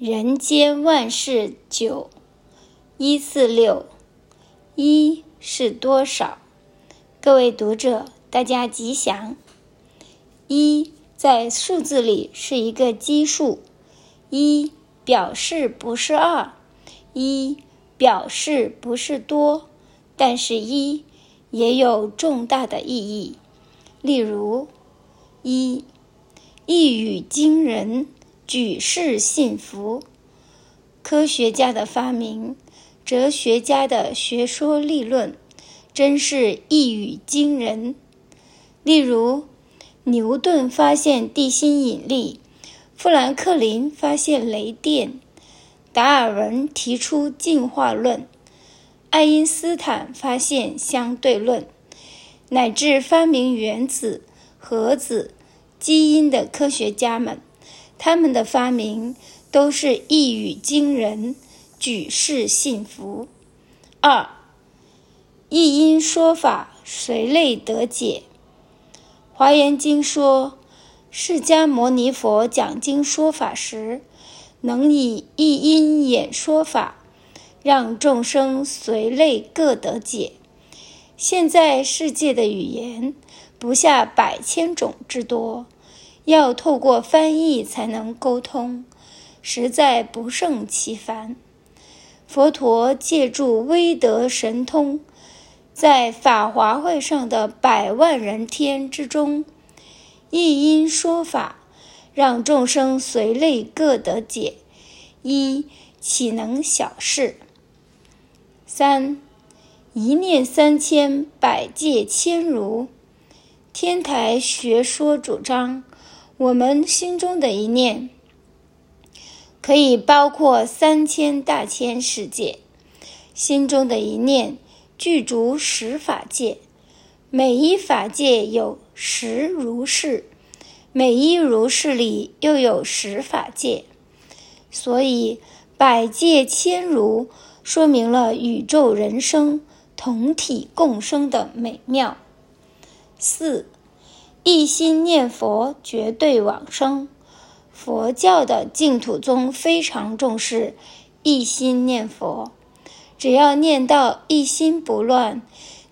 人间万事九一四六，一是多少？各位读者，大家吉祥。一在数字里是一个奇数，一表示不是二，一表示不是多，但是一也有重大的意义。例如，一一语惊人。举世信服，科学家的发明，哲学家的学说立论，真是一语惊人。例如，牛顿发现地心引力，富兰克林发现雷电，达尔文提出进化论，爱因斯坦发现相对论，乃至发明原子、核子、基因的科学家们。他们的发明都是一语惊人，举世信服。二，一因说法，随类得解。华严经说，释迦牟尼佛讲经说法时，能以一因演说法，让众生随类各得解。现在世界的语言不下百千种之多。要透过翻译才能沟通，实在不胜其烦。佛陀借助威德神通，在法华会上的百万人天之中，一因说法，让众生随类各得解，一岂能小事？三，一念三千，百界千如。天台学说主张。我们心中的一念，可以包括三千大千世界。心中的一念具足十法界，每一法界有十如是，每一如是里又有十法界，所以百界千如，说明了宇宙人生同体共生的美妙。四。一心念佛，绝对往生。佛教的净土宗非常重视一心念佛，只要念到一心不乱，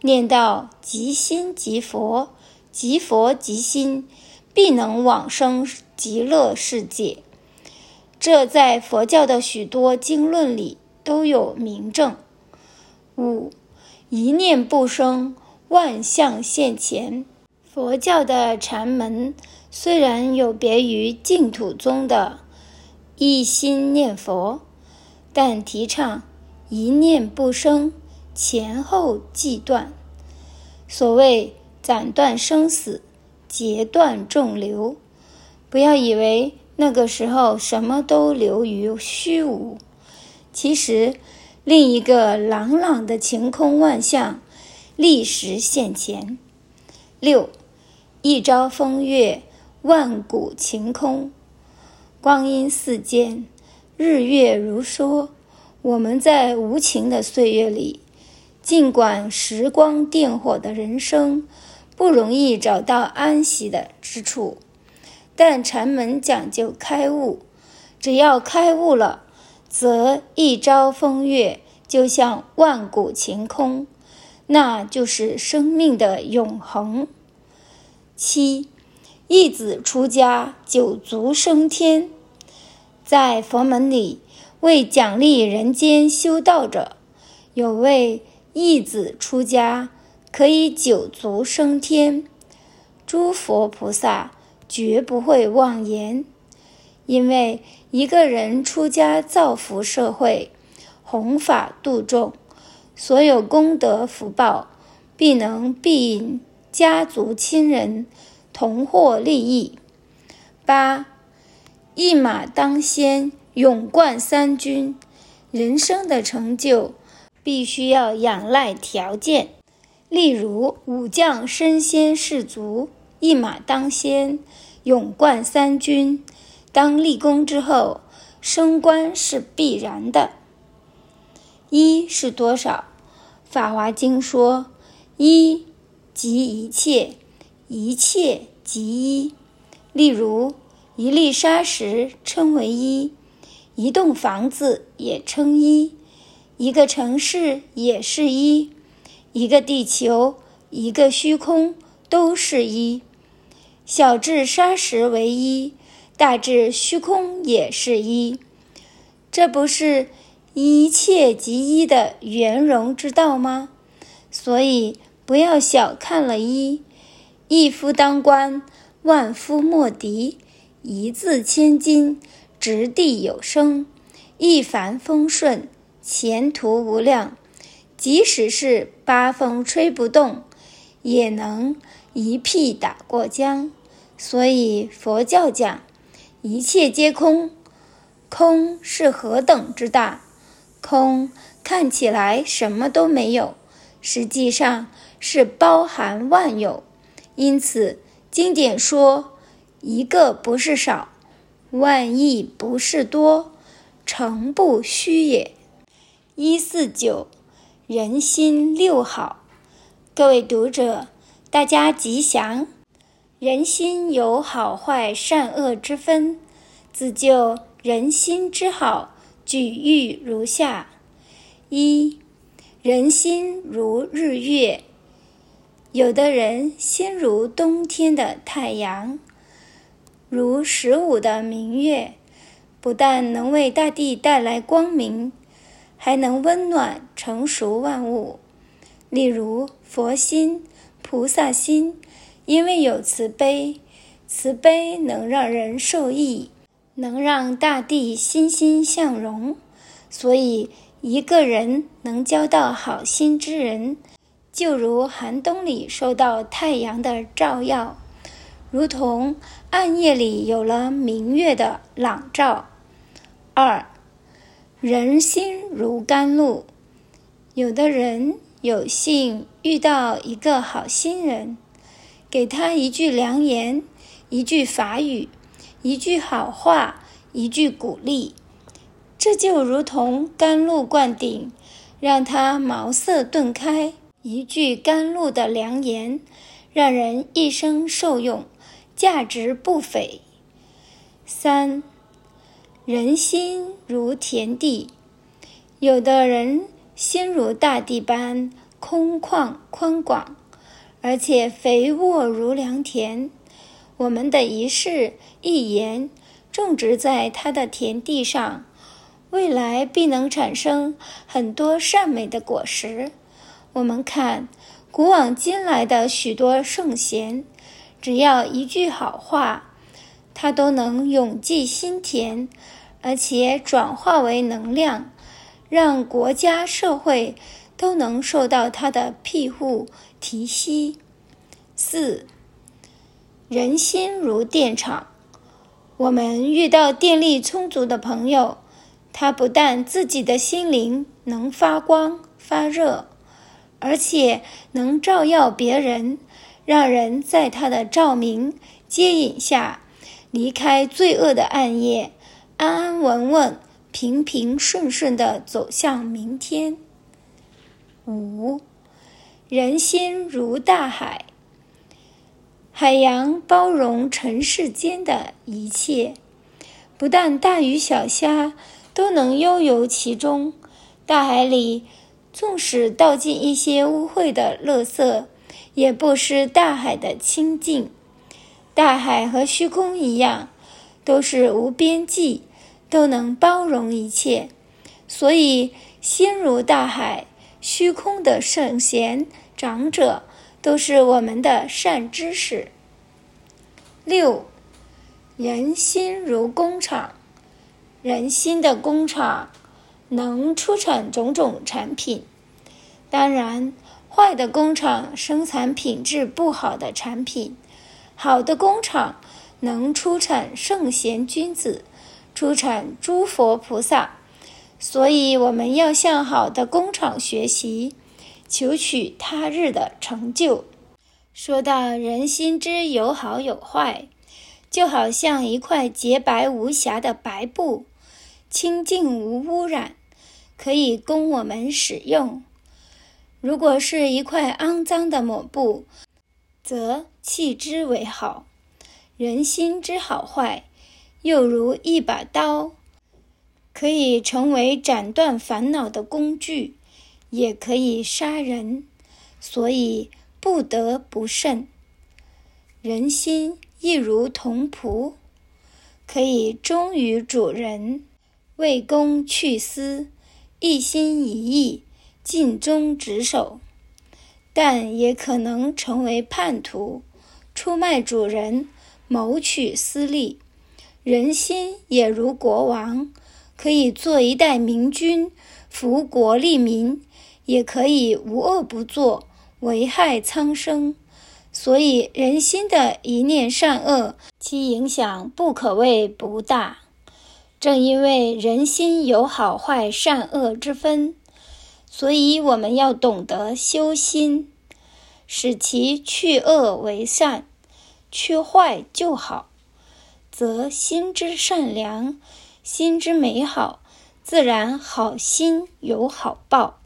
念到即心即佛，即佛即心，必能往生极乐世界。这在佛教的许多经论里都有明证。五，一念不生，万象现前。佛教的禅门虽然有别于净土宗的一心念佛，但提倡一念不生，前后即断。所谓斩断生死，截断众流。不要以为那个时候什么都流于虚无，其实另一个朗朗的晴空万象立时现前。六。一朝风月，万古晴空。光阴似箭，日月如梭。我们在无情的岁月里，尽管时光电火的人生不容易找到安息的之处，但禅门讲究开悟。只要开悟了，则一朝风月就像万古晴空，那就是生命的永恒。七，一子出家，九族升天。在佛门里，为奖励人间修道者，有位一子出家，可以九族升天。诸佛菩萨绝不会妄言，因为一个人出家造福社会，弘法度众，所有功德福报，必能庇荫。家族亲人同获利益。八，一马当先，勇冠三军。人生的成就必须要仰赖条件，例如武将身先士卒，一马当先，勇冠三军。当立功之后，升官是必然的。一是多少？法华经说一。即一切，一切即一。例如，一粒沙石称为一，一栋房子也称一，一个城市也是一，一个地球，一个虚空都是一。小至沙石为一，大至虚空也是一。这不是一切即一的圆融之道吗？所以不要小看了一。一夫当关，万夫莫敌；一字千金，掷地有声；一帆风顺，前途无量。即使是八风吹不动，也能一屁打过江。所以佛教讲，一切皆空。空是何等之大？空看起来什么都没有，实际上是包含万有。因此，经典说：“一个不是少，万亿不是多，诚不虚也。”一四九，人心六好。各位读者，大家吉祥。人心有好坏善恶之分，自就人心之好，举喻如下：一，人心如日月。有的人心如冬天的太阳，如十五的明月，不但能为大地带来光明，还能温暖成熟万物。例如佛心、菩萨心，因为有慈悲，慈悲能让人受益，能让大地欣欣向荣，所以一个人能交到好心之人。就如寒冬里受到太阳的照耀，如同暗夜里有了明月的朗照。二，人心如甘露。有的人有幸遇到一个好心人，给他一句良言，一句法语，一句好话，一句鼓励，这就如同甘露灌顶，让他茅塞顿开。一句甘露的良言，让人一生受用，价值不菲。三，人心如田地，有的人心如大地般空旷宽广，而且肥沃如良田。我们的一事一言，种植在他的田地上，未来必能产生很多善美的果实。我们看，古往今来的许多圣贤，只要一句好话，他都能永记心田，而且转化为能量，让国家社会都能受到他的庇护提携。四，人心如电厂，我们遇到电力充足的朋友，他不但自己的心灵能发光发热。而且能照耀别人，让人在他的照明接引下，离开罪恶的暗夜，安安稳稳、平平顺顺地走向明天。五，人心如大海，海洋包容尘世间的一切，不但大鱼小虾都能悠游其中，大海里。纵使倒进一些污秽的垃圾，也不失大海的清净。大海和虚空一样，都是无边际，都能包容一切。所以，心如大海、虚空的圣贤长者，都是我们的善知识。六，人心如工厂，人心的工厂。能出产种种产品，当然，坏的工厂生产品质不好的产品；好的工厂能出产圣贤君子，出产诸佛菩萨。所以，我们要向好的工厂学习，求取他日的成就。说到人心之有好有坏，就好像一块洁白无瑕的白布，清净无污染。可以供我们使用。如果是一块肮脏的抹布，则弃之为好。人心之好坏，又如一把刀，可以成为斩断烦恼的工具，也可以杀人，所以不得不慎。人心亦如铜仆，可以忠于主人，为公去私，一心一意，尽忠职守，但也可能成为叛徒，出卖主人，谋取私利。人心也如国王，可以做一代明君，福国利民，也可以无恶不作，危害苍生。所以，人心的一念善恶，其影响不可谓不大。正因为人心有好坏善恶之分，所以我们要懂得修心，使其去恶为善，去坏就好，则心之善良，心之美好，自然好心有好报。